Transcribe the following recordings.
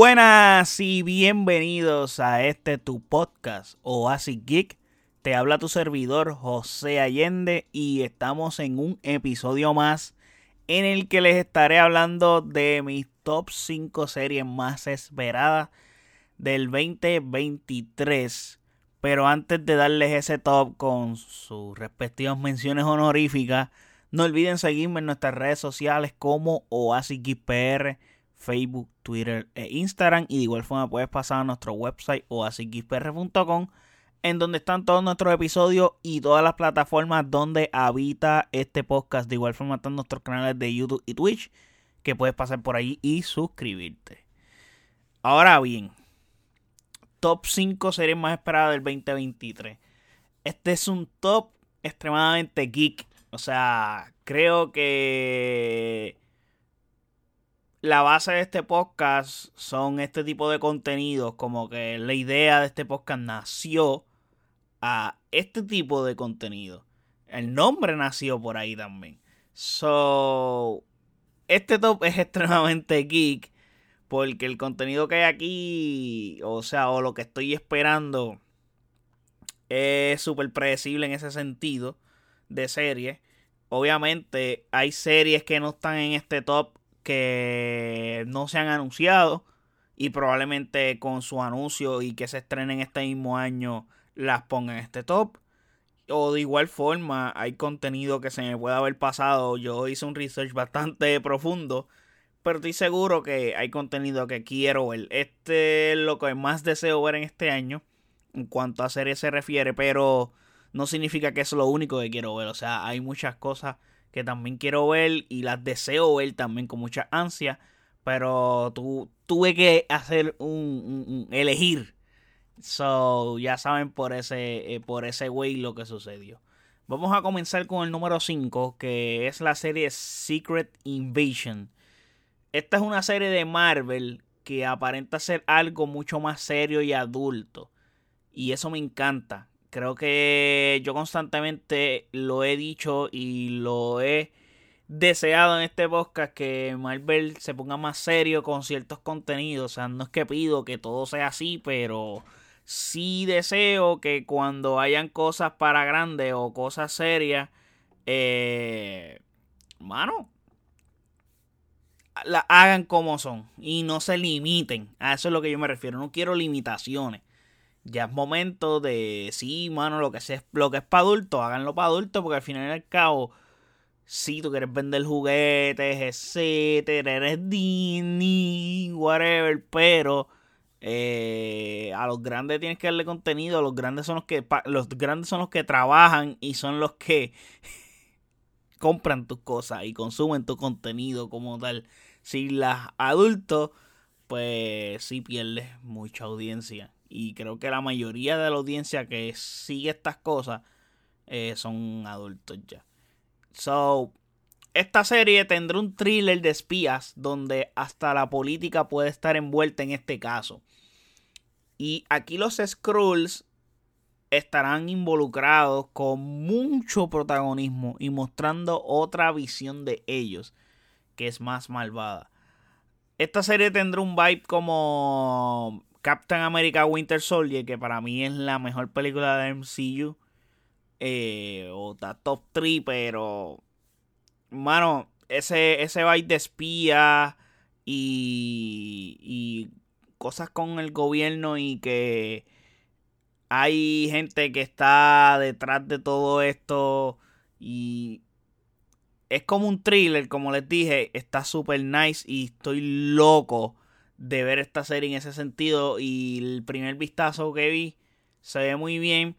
Buenas y bienvenidos a este tu podcast Oasis Geek. Te habla tu servidor José Allende y estamos en un episodio más en el que les estaré hablando de mis top 5 series más esperadas del 2023. Pero antes de darles ese top con sus respectivas menciones honoríficas, no olviden seguirme en nuestras redes sociales como Oasis Geek PR Facebook, Twitter e Instagram. Y de igual forma puedes pasar a nuestro website o en donde están todos nuestros episodios y todas las plataformas donde habita este podcast. De igual forma están nuestros canales de YouTube y Twitch, que puedes pasar por ahí y suscribirte. Ahora bien, top 5 series más esperadas del 2023. Este es un top extremadamente geek. O sea, creo que la base de este podcast son este tipo de contenidos, como que la idea de este podcast nació a este tipo de contenido. El nombre nació por ahí también. So, este top es extremadamente geek porque el contenido que hay aquí, o sea, o lo que estoy esperando es súper predecible en ese sentido de serie. Obviamente hay series que no están en este top que no se han anunciado y probablemente con su anuncio y que se estrenen este mismo año las pongan en este top. O de igual forma, hay contenido que se me puede haber pasado. Yo hice un research bastante profundo, pero estoy seguro que hay contenido que quiero ver. Este es lo que más deseo ver en este año en cuanto a series se refiere, pero no significa que es lo único que quiero ver. O sea, hay muchas cosas que también quiero ver y las deseo ver también con mucha ansia. Pero tu, tuve que hacer un, elegir. So, ya saben por ese, eh, por ese way lo que sucedió. Vamos a comenzar con el número 5, que es la serie Secret Invasion. Esta es una serie de Marvel que aparenta ser algo mucho más serio y adulto. Y eso me encanta creo que yo constantemente lo he dicho y lo he deseado en este podcast que Marvel se ponga más serio con ciertos contenidos. O sea, no es que pido que todo sea así, pero sí deseo que cuando hayan cosas para grandes o cosas serias, eh, mano, la hagan como son y no se limiten. A eso es lo que yo me refiero. No quiero limitaciones ya es momento de, sí, mano, lo que, es, lo que es para adultos, háganlo para adultos, porque al final y al cabo, si tú quieres vender juguetes, etcétera, eres Disney, whatever, pero eh, a los grandes tienes que darle contenido, los grandes son los que los grandes son los que trabajan y son los que compran tus cosas y consumen tu contenido como tal. Si las adultos, pues sí pierdes mucha audiencia. Y creo que la mayoría de la audiencia que sigue estas cosas eh, son adultos ya. So, esta serie tendrá un thriller de espías donde hasta la política puede estar envuelta en este caso. Y aquí los Skrulls estarán involucrados con mucho protagonismo y mostrando otra visión de ellos que es más malvada. Esta serie tendrá un vibe como Captain America Winter Soldier, que para mí es la mejor película de MCU. Eh, o está top 3, pero. Mano, ese, ese de espía y, y cosas con el gobierno y que hay gente que está detrás de todo esto y es como un thriller, como les dije, está súper nice y estoy loco de ver esta serie en ese sentido y el primer vistazo que vi se ve muy bien.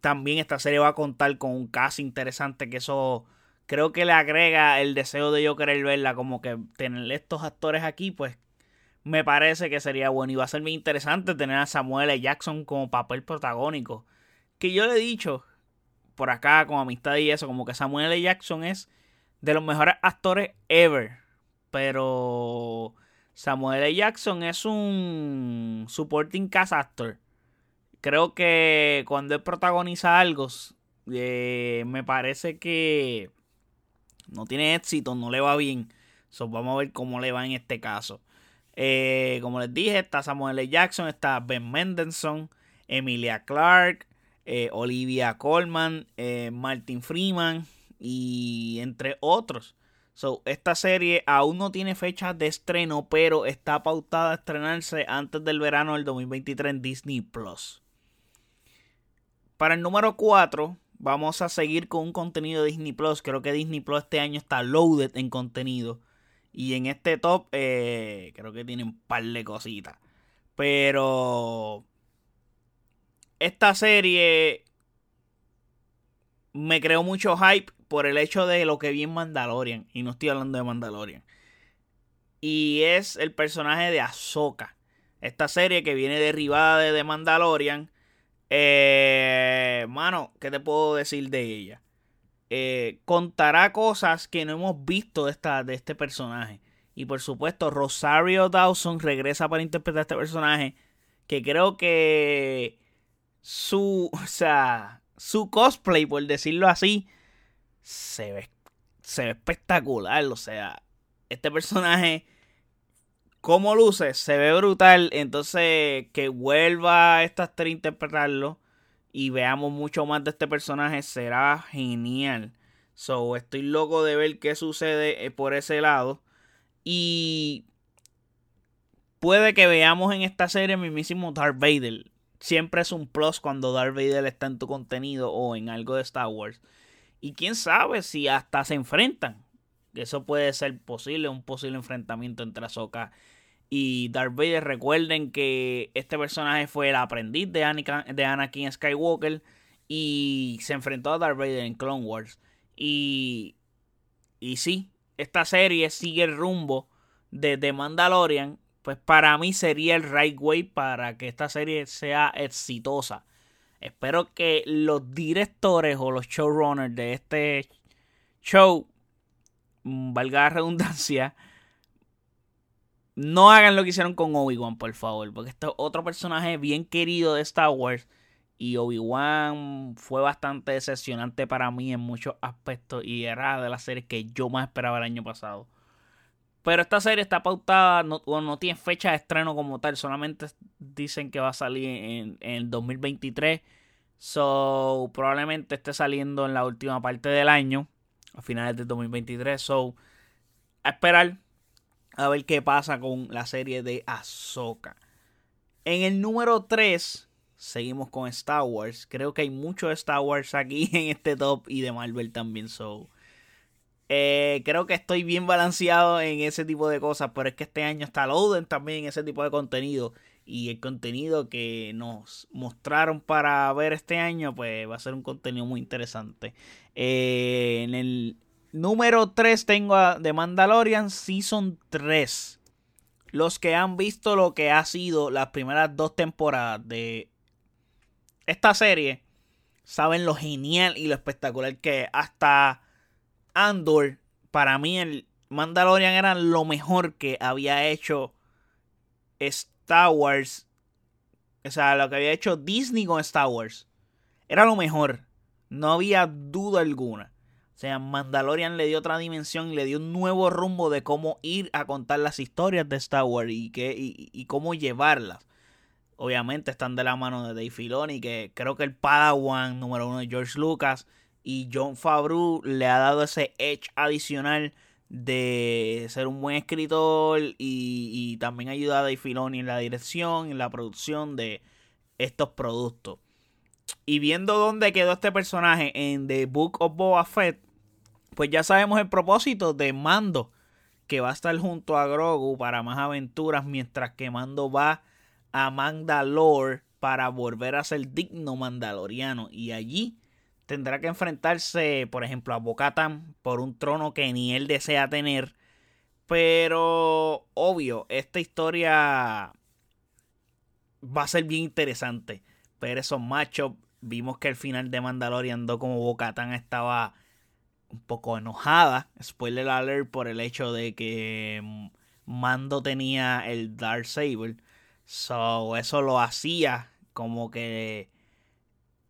También esta serie va a contar con un cast interesante que eso creo que le agrega el deseo de yo querer verla como que tener estos actores aquí pues me parece que sería bueno y va a ser muy interesante tener a Samuel L. Jackson como papel protagónico. Que yo le he dicho por acá con amistad y eso como que Samuel L. Jackson es de los mejores actores ever. Pero Samuel L. Jackson es un supporting cast actor. Creo que cuando él protagoniza algo, eh, me parece que no tiene éxito, no le va bien. So, vamos a ver cómo le va en este caso. Eh, como les dije, está Samuel L. Jackson, está Ben Mendelssohn, Emilia Clarke, eh, Olivia Colman, Martin Freeman y entre otros. So, esta serie aún no tiene fecha de estreno, pero está pautada a estrenarse antes del verano del 2023 en Disney Plus. Para el número 4, vamos a seguir con un contenido de Disney Plus. Creo que Disney Plus este año está loaded en contenido. Y en este top, eh, creo que tienen un par de cositas. Pero esta serie me creó mucho hype por el hecho de lo que vi en Mandalorian. Y no estoy hablando de Mandalorian. Y es el personaje de Ahsoka. Esta serie que viene derivada de The Mandalorian. Eh, mano, ¿qué te puedo decir de ella? Eh, contará cosas que no hemos visto de, esta, de este personaje. Y por supuesto, Rosario Dawson regresa para interpretar este personaje. Que creo que su, o sea, su cosplay, por decirlo así, se ve, se ve espectacular. O sea, este personaje, como luce, se ve brutal. Entonces, que vuelva esta actriz a interpretarlo y veamos mucho más de este personaje será genial. So, estoy loco de ver qué sucede eh, por ese lado. Y puede que veamos en esta serie mismísimo Darth Vader siempre es un plus cuando Darth Vader está en tu contenido o en algo de Star Wars. Y quién sabe si hasta se enfrentan. Eso puede ser posible, un posible enfrentamiento entre Ahsoka y Darth Vader. Recuerden que este personaje fue el aprendiz de Anakin, de Anakin Skywalker y se enfrentó a Darth Vader en Clone Wars. Y, y sí, esta serie sigue el rumbo de The Mandalorian pues para mí sería el right way para que esta serie sea exitosa. Espero que los directores o los showrunners de este show, mm, valga la redundancia, no hagan lo que hicieron con Obi-Wan, por favor. Porque este es otro personaje bien querido de Star Wars. Y Obi-Wan fue bastante decepcionante para mí en muchos aspectos. Y era de las series que yo más esperaba el año pasado. Pero esta serie está pautada, no, no tiene fecha de estreno como tal, solamente dicen que va a salir en, el 2023. So, probablemente esté saliendo en la última parte del año, a finales del 2023. So, a esperar a ver qué pasa con la serie de Ahsoka. En el número 3, seguimos con Star Wars. Creo que hay mucho Star Wars aquí en este top y de Marvel también. So, eh, creo que estoy bien balanceado en ese tipo de cosas, pero es que este año está Loden también ese tipo de contenido. Y el contenido que nos mostraron para ver este año, pues va a ser un contenido muy interesante. Eh, en el número 3 tengo a The Mandalorian Season 3. Los que han visto lo que ha sido las primeras dos temporadas de esta serie, saben lo genial y lo espectacular que hasta Andor, para mí el Mandalorian era lo mejor que había hecho Star Wars. O sea, lo que había hecho Disney con Star Wars. Era lo mejor. No había duda alguna. O sea, Mandalorian le dio otra dimensión, le dio un nuevo rumbo de cómo ir a contar las historias de Star Wars y, que, y, cómo llevarlas. Obviamente están de la mano de Dave Filoni, que creo que el Padawan número uno de George Lucas y John Favreau le ha dado ese edge adicional de ser un buen escritor y, también ayudar a Dave Filoni en la dirección, en la producción de estos productos. Y viendo dónde quedó este personaje en The Book of Boba Fett, pues ya sabemos el propósito de Mando, que va a estar junto a Grogu para más aventuras, mientras que Mando va a Mandalore para volver a ser digno mandaloriano. Y allí tendrá que enfrentarse, por ejemplo, a Bocatan por un trono que ni él desea tener. Pero, obvio, esta historia va a ser bien interesante. Pero esos machos, vimos que el final de Mandalorian andó como Bocatan estaba un poco enojada. Spoiler alert por el hecho de que Mando tenía el Dark Saber. So, eso lo hacía como que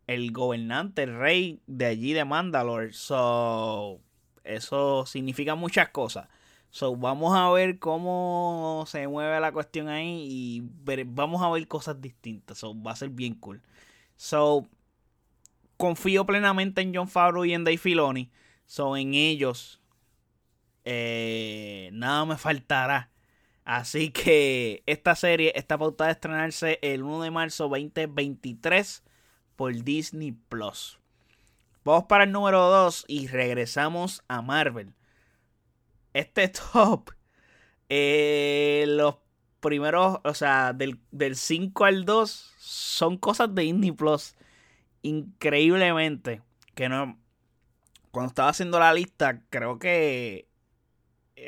el gobernante, el rey de allí de Mandalore. So, eso significa muchas cosas. So, vamos a ver cómo se mueve la cuestión ahí y vamos a ver cosas distintas. So, va a ser bien cool. So, confío plenamente en John Favreau y en Dave Filoni. So, en ellos, eh, nada me faltará. Así que esta serie está pautada a estrenarse el 1 de marzo 2023 por Disney Plus. Vamos para el número 2 y regresamos a Marvel. Este top, eh, los primeros, o sea, del, del 5 al 2 son cosas de Disney Plus. Increíblemente. Que no. Cuando estaba haciendo la lista, creo que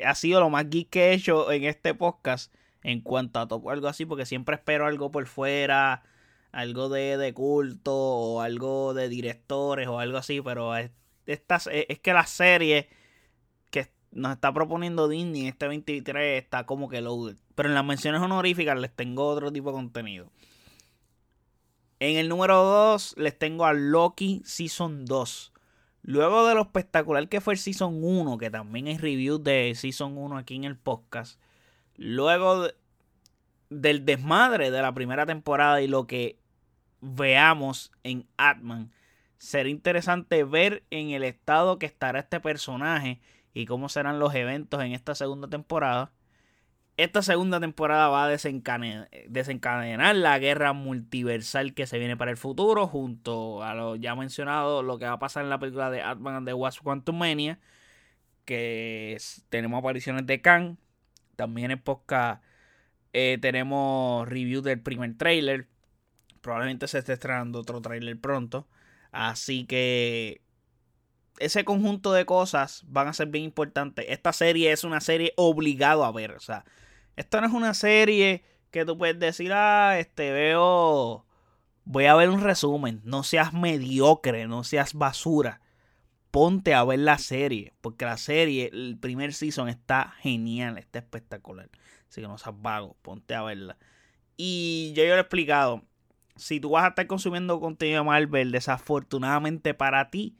ha sido lo más geek que he hecho en este podcast. En cuanto a top algo así, porque siempre espero algo por fuera. Algo de, de culto o algo de directores o algo así. Pero es, es que la serie que nos está proponiendo Disney este 23 está como que loaded. Pero en las menciones honoríficas les tengo otro tipo de contenido. En el número 2 les tengo a Loki Season 2. Luego de lo espectacular que fue el Season 1, que también hay reviews de Season 1 aquí en el podcast. Luego del desmadre de la primera temporada y lo que veamos en Atman, será interesante ver en el estado que estará este personaje y cómo serán los eventos en esta segunda temporada. Esta segunda temporada va a desencadenar, la guerra multiversal que se viene para el futuro, junto a lo ya mencionado, lo que va a pasar en la película de Ant-Man and the Wasp Quantumania, que tenemos apariciones de Khan. También en podcast eh, tenemos review del primer trailer. Probablemente se esté estrenando otro trailer pronto. Así que ese conjunto de cosas van a ser bien importantes. Esta serie es una serie obligado a ver. O sea, esto no es una serie que tú puedes decir, ah, este veo, voy a ver un resumen. No seas mediocre, no seas basura. Ponte a ver la serie, porque la serie, el primer season está genial, está espectacular. Así que no seas vago, ponte a verla. Y yo, yo lo he explicado, si tú vas a estar consumiendo contenido de Marvel, desafortunadamente para ti,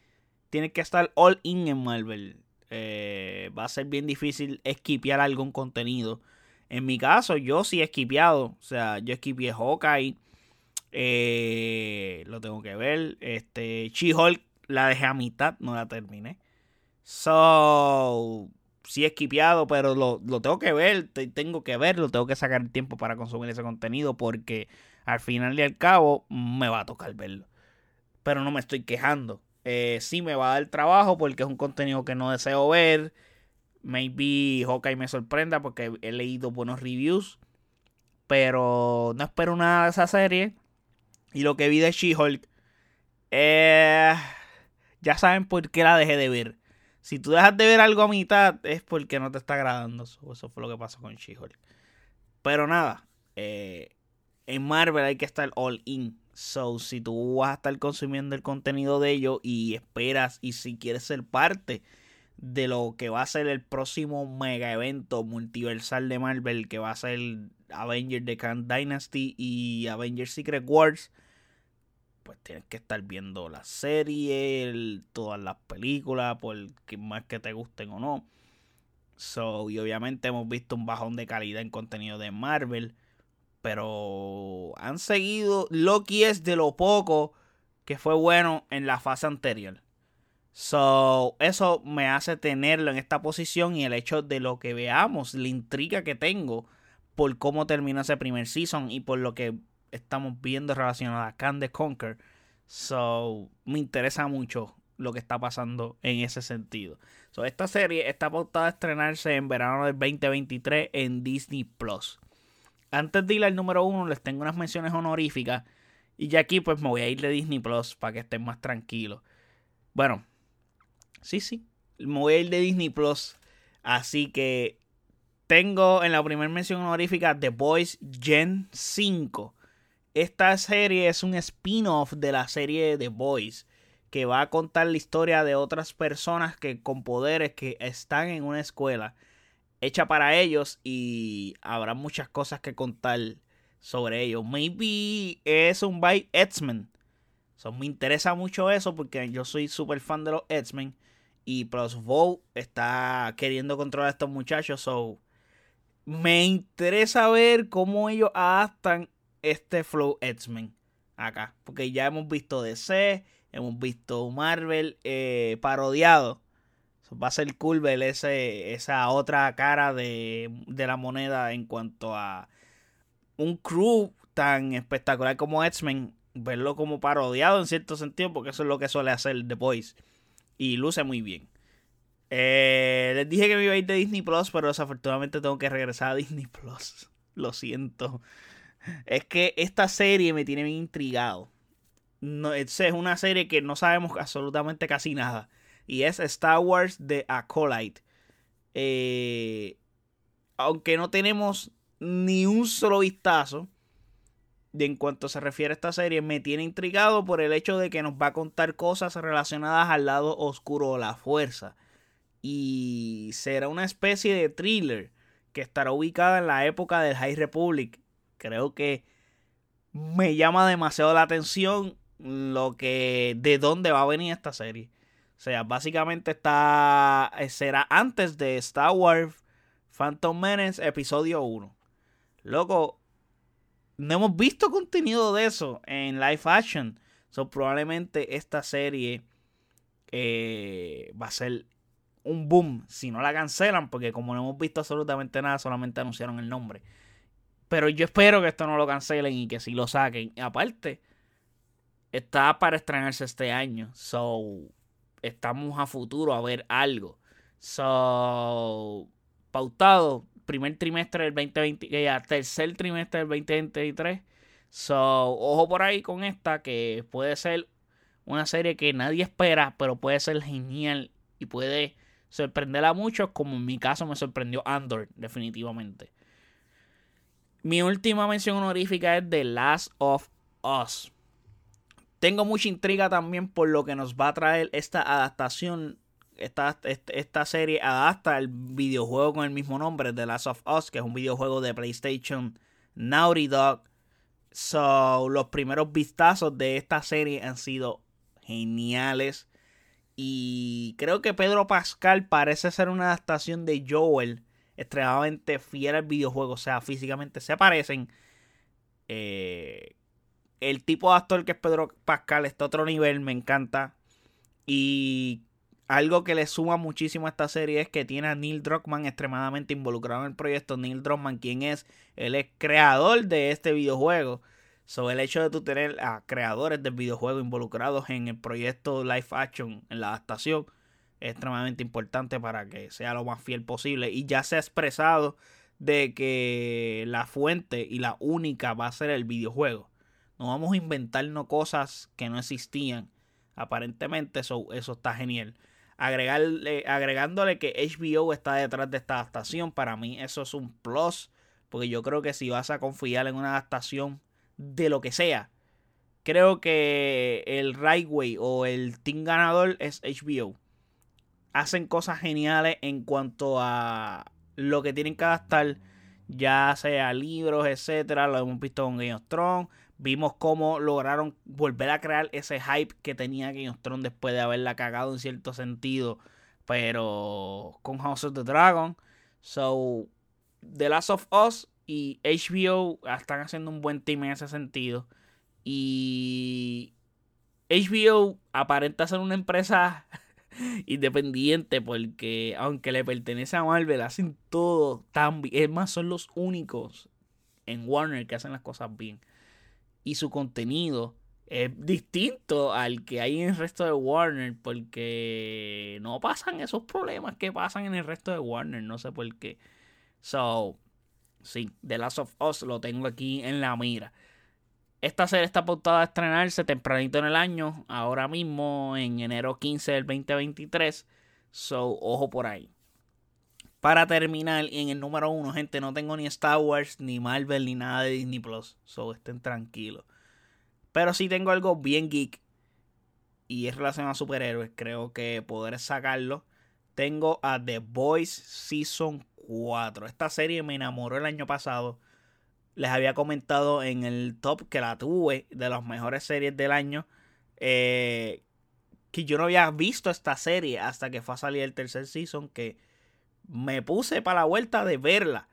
tienes que estar all in en Marvel. Eh, va a ser bien difícil esquipear algún contenido en mi caso, yo sí he esquipeado. O sea, yo esquipeé Hawkeye. Eh, lo tengo que ver. Este, She-Hulk la dejé a mitad, no la terminé. So, sí he esquipeado, pero lo, lo, tengo que ver. Tengo que verlo, tengo que sacar el tiempo para consumir ese contenido porque al final y al cabo me va a tocar verlo. Pero no me estoy quejando. Eh, sí me va a dar trabajo porque es un contenido que no deseo ver. Maybe Hawkeye me sorprenda porque he leído buenos reviews. Pero no espero nada de esa serie. Y lo que vi de She-Hulk. Eh, ya saben por qué la dejé de ver. Si tú dejas de ver algo a mitad es porque no te está agradando. Eso, fue lo que pasó con She-Hulk. Pero nada. Eh, en Marvel hay que estar all in. So, si tú vas a estar consumiendo el contenido de ellos y esperas y si quieres ser parte de lo que va a ser el próximo mega evento multiversal de Marvel, que va a ser Avengers The Khan Dynasty y Avengers Secret Wars, pues tienes que estar viendo la serie, todas las películas, por más que te gusten o no. So, y obviamente hemos visto un bajón de calidad en contenido de Marvel. Pero han seguido. Loki es de lo poco que fue bueno en la fase anterior. So, eso me hace tenerlo en esta posición y el hecho de lo que veamos, la intriga que tengo por cómo termina ese primer season y por lo que estamos viendo relacionado a Can the Conquer. So, me interesa mucho lo que está pasando en ese sentido. So, esta serie está pautada a estrenarse en verano del 2023 en Disney Plus. Antes de ir al número uno, les tengo unas menciones honoríficas. Y ya aquí, pues me voy a ir de Disney Plus para que estén más tranquilos. Bueno, Sí, sí. Me voy a ir de Disney Plus. Así que tengo en la primera mención honorífica The Boys Gen 5. Esta serie es un spin-off de la serie The Boys. Que va a contar la historia de otras personas que con poderes que están en una escuela hecha para ellos y habrá muchas cosas que contar sobre ellos. Maybe es un by X-Men. me interesa mucho eso porque yo soy súper fan de los X-Men. Y Plus Vogue está queriendo controlar a estos muchachos. So, me interesa ver cómo ellos adaptan este flow X-Men acá. Porque ya hemos visto DC, hemos visto Marvel eh, parodiado. va a ser cool ver ese, esa otra cara de, de la moneda en cuanto a un crew tan espectacular como X-Men. Verlo como parodiado en cierto sentido, porque eso es lo que suele hacer The Boys. Y luce muy bien. Eh, les dije que me iba a ir de Disney Plus, pero desafortunadamente tengo que regresar a Disney Plus. Lo siento. Es que esta serie me tiene bien intrigado. No, es una serie que no sabemos absolutamente casi nada. Y es Star Wars The Acolyte. Eh, aunque no tenemos ni un solo vistazo de en cuanto se refiere a esta serie, me tiene intrigado por el hecho de que nos va a contar cosas relacionadas al lado oscuro de la fuerza. Y será una especie de thriller que estará ubicada en la época del High Republic. Creo que me llama demasiado la atención lo que de dónde va a venir esta serie. O sea, básicamente está será antes de Star Wars Phantom Menace episodio 1. Loco, no hemos visto contenido de eso en live action. So, probablemente esta serie eh, va a ser un boom si no la cancelan, porque como no hemos visto absolutamente nada, solamente anunciaron el nombre. Pero yo espero que esto no lo cancelen y que sí lo saquen. aparte, está para estrenarse este año. So, estamos a futuro a ver algo. So, pautado, primer trimestre del 2020, ya tercer trimestre del 2023. So, ojo por ahí con esta, que puede ser una serie que nadie espera, pero puede ser genial y puede sorprender a muchos, como en mi caso me sorprendió Andor, definitivamente. Mi última mención honorífica es The Last of Us. Tengo mucha intriga también por lo que nos va a traer esta adaptación. Esta, esta, serie adapta el videojuego con el mismo nombre, The Last of Us, que es un videojuego de PlayStation Naughty Dog. So, los primeros vistazos de esta serie han sido geniales. Y creo que Pedro Pascal parece ser una adaptación de Joel extremadamente fiel al videojuego. O sea, físicamente se parecen. Eh, el tipo de actor que es Pedro Pascal está a otro nivel, me encanta. Y algo que le suma muchísimo a esta serie es que tiene a Neil Druckmann extremadamente involucrado en el proyecto. Neil Druckmann, quien es, él es creador de este videojuego. Sobre el hecho de tú tener a creadores del videojuego involucrados en el proyecto live action, en la adaptación, es extremadamente importante para que sea lo más fiel posible. Y ya se ha expresado de que la fuente y la única va a ser el videojuego. No vamos a inventarnos cosas que no existían. Aparentemente eso, eso está genial. Agregarle, agregándole que HBO está detrás de esta adaptación, para mí eso es un plus. Porque yo creo que si vas a confiar en una adaptación de lo que sea. Creo que el right way o el team ganador es HBO. Hacen cosas geniales en cuanto a lo que tienen que adaptar, ya sea libros, etcétera. Lo hemos visto con Game of Thrones. Vimos cómo lograron volver a crear ese hype que tenía Game of Thrones después de haberla cagado en cierto sentido. Pero con House of the Dragon. So, The Last of Us y HBO están haciendo un buen team en ese sentido. Y HBO aparenta ser una empresa independiente porque aunque le pertenece a Marvel, hacen todo tan bien. Es más, son los únicos en Warner que hacen las cosas bien. Y su contenido es distinto al que hay en el resto de Warner porque no pasan esos problemas que pasan en el resto de Warner. No sé por qué. So, Sí, The Last of Us lo tengo aquí en la mira. Esta serie está apuntada a estrenarse tempranito en el año, ahora mismo en enero 15 del 2023. So, ojo por ahí. Para terminar, en el número uno, gente, no tengo ni Star Wars, ni Marvel, ni nada de Disney Plus. So, estén tranquilos. Pero sí tengo algo bien geek. Y es relacionado a superhéroes. Creo que poder sacarlo. Tengo a The Boys Season 4. Esta serie me enamoró el año pasado. Les había comentado en el top que la tuve de las mejores series del año. Eh, que yo no había visto esta serie hasta que fue a salir el tercer season, que me puse para la vuelta de verla.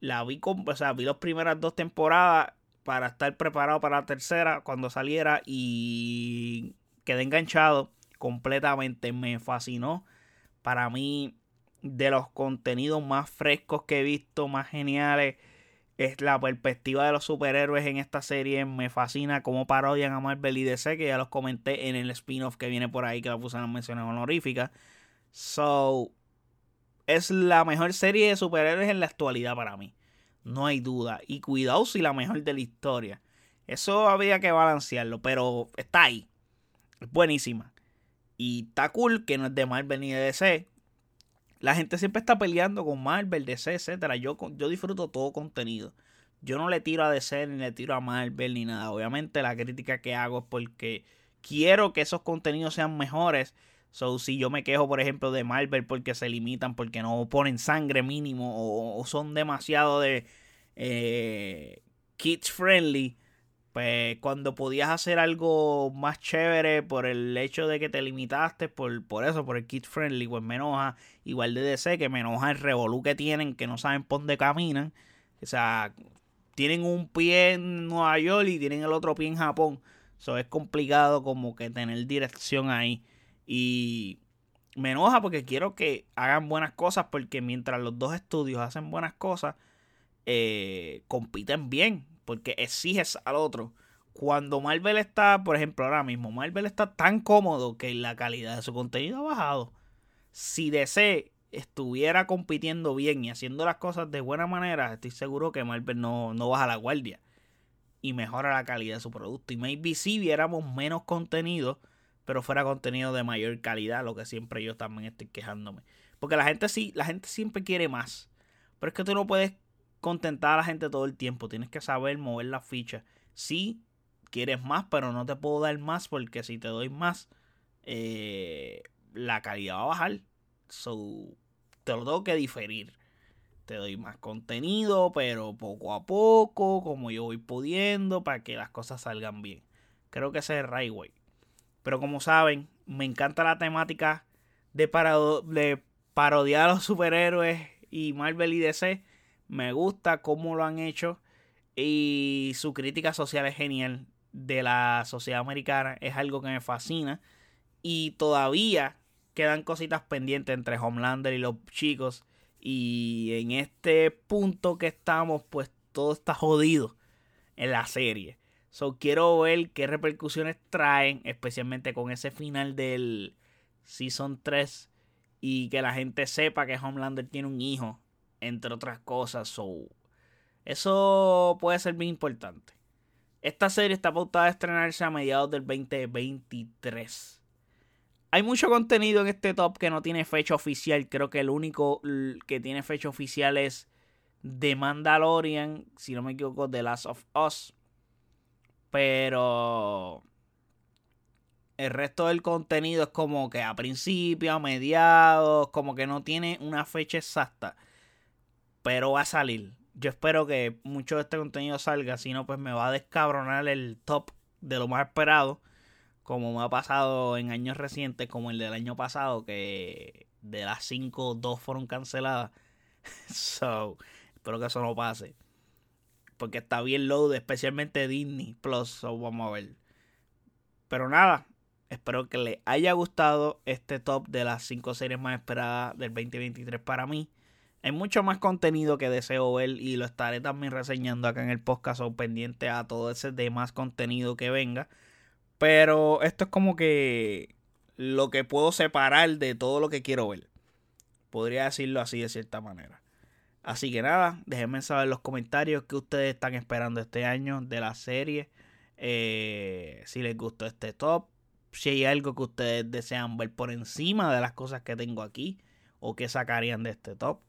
La vi, con, o sea, vi las primeras dos temporadas para estar preparado para la tercera cuando saliera y quedé enganchado completamente. Me fascinó. Para mí, de los contenidos más frescos que he visto, más geniales, es la perspectiva de los superhéroes en esta serie. Me fascina cómo parodian a Marvel y DC, que ya los comenté en el spin-off que viene por ahí, que lo puse en las menciones honoríficas. So, es la mejor serie de superhéroes en la actualidad para mí. No hay duda. Y cuidado si la mejor de la historia. Eso había que balancearlo, pero está ahí. Es buenísima. Y está cool que no es de Marvel ni de DC. La gente siempre está peleando con Marvel, DC, etc. Yo, yo disfruto todo contenido. Yo no le tiro a DC ni le tiro a Marvel ni nada. Obviamente la crítica que hago es porque quiero que esos contenidos sean mejores So, si yo me quejo, por ejemplo, de Marvel porque se limitan, porque no ponen sangre mínimo o, son demasiado de eh, kids friendly, pues cuando podías hacer algo más chévere por el hecho de que te limitaste, por, por eso, por el kids friendly, pues me enoja. Igual de DC, que me enoja el revolú que tienen, que no saben por dónde caminan. O sea, tienen un pie en Nueva York y tienen el otro pie en Japón. Eso es complicado como que tener dirección ahí. Y me enoja porque quiero que hagan buenas cosas porque mientras los dos estudios hacen buenas cosas, eh, compiten bien porque exiges al otro. Cuando Marvel está, por ejemplo, ahora mismo, Marvel está tan cómodo que la calidad de su contenido ha bajado. Si DC estuviera compitiendo bien y haciendo las cosas de buena manera, estoy seguro que Marvel no, no baja la guardia y mejora la calidad de su producto. Y maybe si viéramos menos contenido pero fuera contenido de mayor calidad, lo que siempre yo también estoy quejándome. Porque la gente sí, la gente siempre quiere más. Pero es que tú no puedes contentar a la gente todo el tiempo. Tienes que saber mover la ficha. Sí, quieres más, pero no te puedo dar más porque si te doy más, eh, la calidad va a bajar. Te lo tengo que diferir. Te doy más contenido, pero poco a poco, como yo voy pudiendo, para que las cosas salgan bien. Creo que ese es el. Pero como saben, me encanta la temática de, de parodiar a los superhéroes y Marvel y DC. Me gusta cómo lo han hecho. Y su crítica social es genial de la sociedad americana. Es algo que me fascina. Y todavía quedan cositas pendientes entre Homelander y los chicos. Y en este punto que estamos, pues todo está jodido en la serie. So, quiero ver qué repercusiones traen, especialmente con ese final del Season 3 y que la gente sepa que Homelander tiene un hijo, entre otras cosas. So, eso puede ser bien importante. Esta serie está pautada a estrenarse a mediados del 2023. Hay mucho contenido en este top que no tiene fecha oficial. Creo que el único que tiene fecha oficial es The Mandalorian, si no me equivoco, The Last of Us. Pero el resto del contenido es como que a principio, a mediados, como que no tiene una fecha exacta. Pero va a salir. Yo espero que mucho de este contenido salga, si no, pues me va a descabronar el top de lo más esperado. Como me ha pasado en años recientes, como el del año pasado, que de las 5, 2 fueron canceladas. so, espero que eso no pase porque está bien load, especialmente Disney Plus. vamos a ver. Pero nada, espero que les haya gustado este top de las 5 series más esperadas del 2023 para mí. Hay mucho más contenido que deseo ver y lo estaré también reseñando acá en el podcast o pendiente a todo ese demás contenido que venga. Pero esto es como que lo que puedo separar de todo lo que quiero ver. Podría decirlo así de cierta manera. Así que nada, déjenme saber en los comentarios qué ustedes están esperando este año de la serie. Eh, si les gustó este top. Si hay algo que ustedes desean ver por encima de las cosas que tengo aquí. O que sacarían de este top.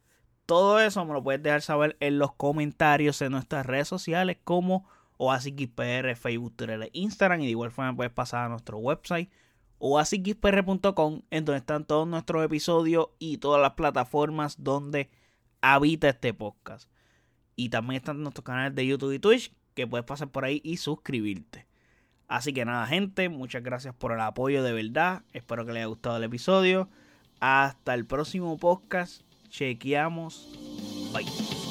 Todo eso me lo puedes dejar saber en los comentarios en nuestras redes sociales como OASIXPR, Facebook, Twitter Instagram. Y de igual forma puedes pasar a nuestro website oasixpr.com en donde están todos nuestros episodios y todas las plataformas donde habita este podcast. Y también están nuestros canales de YouTube y Twitch que puedes pasar por ahí y suscribirte. Así que nada, gente, muchas gracias por el apoyo de verdad. Espero que les haya gustado el episodio. Hasta el próximo podcast. Chequeamos. Bye.